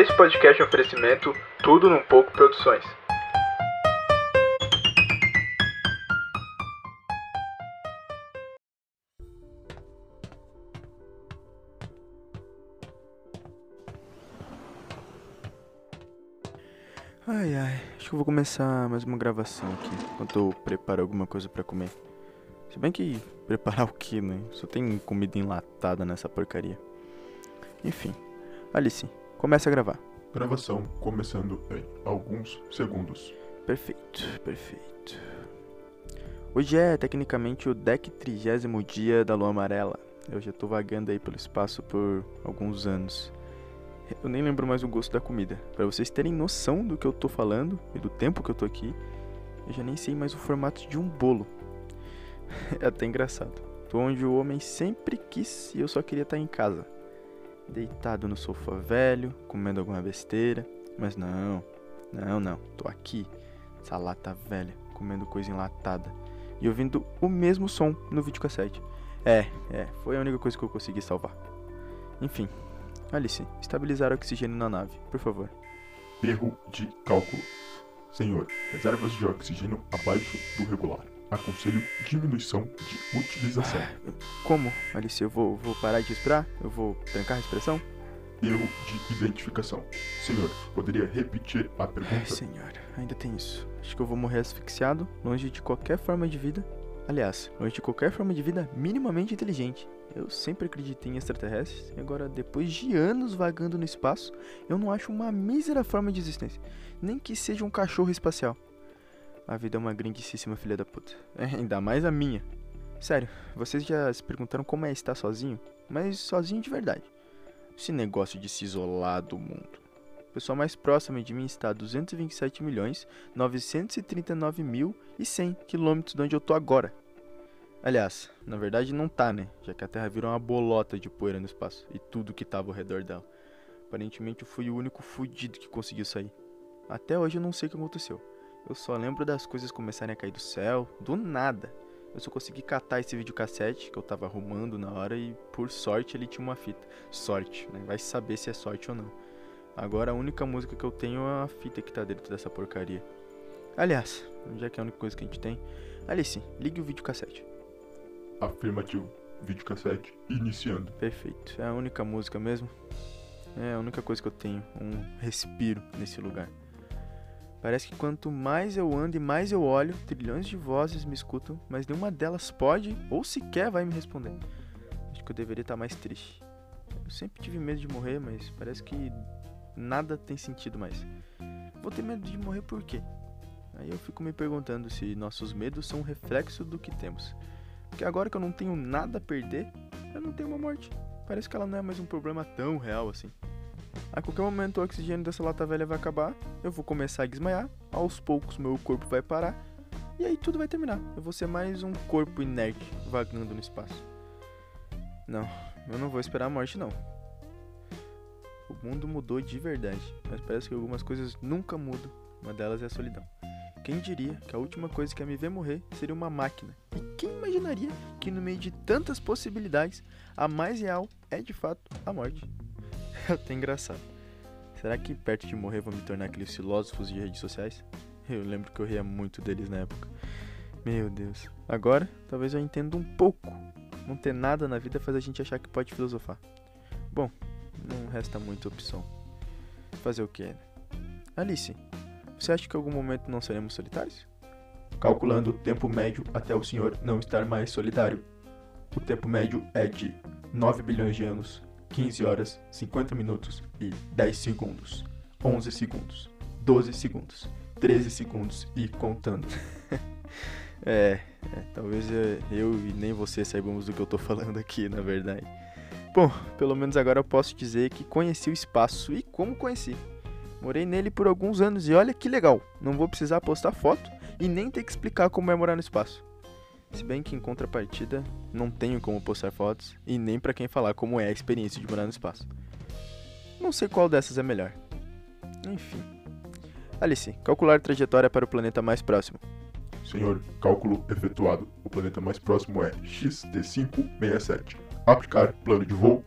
Esse podcast é um oferecimento Tudo Num Pouco Produções. Ai ai, acho que eu vou começar mais uma gravação aqui, enquanto eu preparo alguma coisa pra comer. Se bem que preparar o que, né? Só tem comida enlatada nessa porcaria. Enfim, Alice, começa a gravar. Gravação começando em alguns segundos. Perfeito, perfeito. Hoje é tecnicamente o deck trigésimo dia da lua amarela. Eu já tô vagando aí pelo espaço por alguns anos. Eu nem lembro mais o gosto da comida. Pra vocês terem noção do que eu tô falando e do tempo que eu tô aqui, eu já nem sei mais o formato de um bolo. É até engraçado. Tô onde o homem sempre quis e eu só queria estar em casa. Deitado no sofá velho, comendo alguma besteira. Mas não, não, não. Tô aqui, essa lata velha, comendo coisa enlatada. E ouvindo o mesmo som no videocassete. É, é, foi a única coisa que eu consegui salvar. Enfim, Alice, estabilizar o oxigênio na nave, por favor. Erro de cálculo. Senhor, reservas de oxigênio abaixo do regular. Aconselho diminuição de utilização. Como, Alice? Eu vou, vou parar de respirar? Eu vou trancar a respiração? Erro de identificação. Senhor, poderia repetir a Ai, pergunta? senhor, ainda tem isso. Acho que eu vou morrer asfixiado, longe de qualquer forma de vida. Aliás, longe de qualquer forma de vida minimamente inteligente. Eu sempre acreditei em extraterrestres, e agora, depois de anos vagando no espaço, eu não acho uma mísera forma de existência. Nem que seja um cachorro espacial. A vida é uma grandíssima filha da puta. É, ainda mais a minha. Sério, vocês já se perguntaram como é estar sozinho? Mas sozinho de verdade. Esse negócio de se isolar do mundo. O pessoal mais próximo de mim está a 227 milhões 939 mil e 100 quilômetros de onde eu tô agora. Aliás, na verdade não tá, né? Já que a Terra virou uma bolota de poeira no espaço e tudo que tava ao redor dela. Aparentemente eu fui o único fudido que conseguiu sair. Até hoje eu não sei o que aconteceu. Eu só lembro das coisas começarem a cair do céu, do nada. Eu só consegui catar esse videocassete que eu tava arrumando na hora e por sorte ele tinha uma fita. Sorte, né? Vai saber se é sorte ou não. Agora a única música que eu tenho é a fita que tá dentro dessa porcaria. Aliás, já que é a única coisa que a gente tem, Alice, ligue o videocassete. Afirmativo. Videocassete iniciando. Perfeito. É a única música mesmo. É a única coisa que eu tenho. Um respiro nesse lugar. Parece que quanto mais eu ando e mais eu olho, trilhões de vozes me escutam, mas nenhuma delas pode ou sequer vai me responder. Acho que eu deveria estar mais triste. Eu sempre tive medo de morrer, mas parece que nada tem sentido mais. Vou ter medo de morrer por quê? Aí eu fico me perguntando se nossos medos são um reflexo do que temos. Porque agora que eu não tenho nada a perder, eu não tenho uma morte. Parece que ela não é mais um problema tão real assim. A qualquer momento o oxigênio dessa lata velha vai acabar, eu vou começar a desmaiar, aos poucos meu corpo vai parar, e aí tudo vai terminar. Eu vou ser mais um corpo inerte vagando no espaço. Não, eu não vou esperar a morte não. O mundo mudou de verdade, mas parece que algumas coisas nunca mudam. Uma delas é a solidão. Quem diria que a última coisa que ia me ver morrer seria uma máquina? E quem imaginaria que no meio de tantas possibilidades, a mais real é de fato a morte? Até engraçado. Será que perto de morrer vou me tornar aqueles filósofos de redes sociais? Eu lembro que eu ria muito deles na época. Meu Deus. Agora, talvez eu entenda um pouco. Não ter nada na vida faz a gente achar que pode filosofar. Bom, não resta muita opção. Fazer o que, né? Alice, você acha que em algum momento não seremos solitários? Calculando o tempo médio até o senhor não estar mais solitário. O tempo médio é de 9 bilhões de anos, 15 horas, 50 minutos e 10 segundos. 11 segundos, 12 segundos, 13 segundos e contando. É, é, talvez eu e nem você saibamos do que eu tô falando aqui, na verdade. Bom, pelo menos agora eu posso dizer que conheci o espaço e como conheci. Morei nele por alguns anos e olha que legal, não vou precisar postar foto e nem ter que explicar como é morar no espaço. Se bem que em contrapartida, não tenho como postar fotos e nem pra quem falar como é a experiência de morar no espaço. Não sei qual dessas é melhor. Enfim. Alice, calcular trajetória para o planeta mais próximo. Senhor, cálculo efetuado. O planeta mais próximo é XT567. Aplicar plano de voo.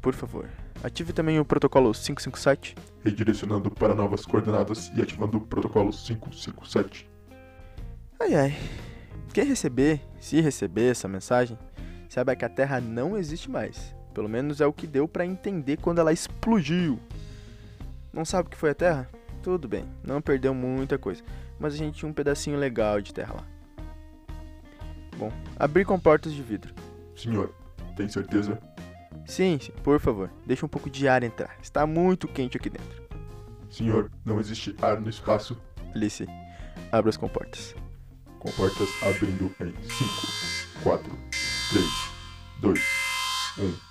Por favor. Ative também o protocolo 557. Redirecionando para novas coordenadas e ativando o protocolo 557. Ai ai. Quem receber, se receber essa mensagem, saiba que a Terra não existe mais. Pelo menos é o que deu para entender quando ela explodiu. Não sabe o que foi a Terra? Tudo bem, não perdeu muita coisa, mas a gente tinha um pedacinho legal de terra lá. Bom, abrir comportas de vidro. Senhor, tem certeza? Sim, sim, por favor, deixa um pouco de ar entrar. Está muito quente aqui dentro. Senhor, não existe ar no espaço. Alice, abra as comportas. Comportas abrindo em 5, 4, 3, 2, 1.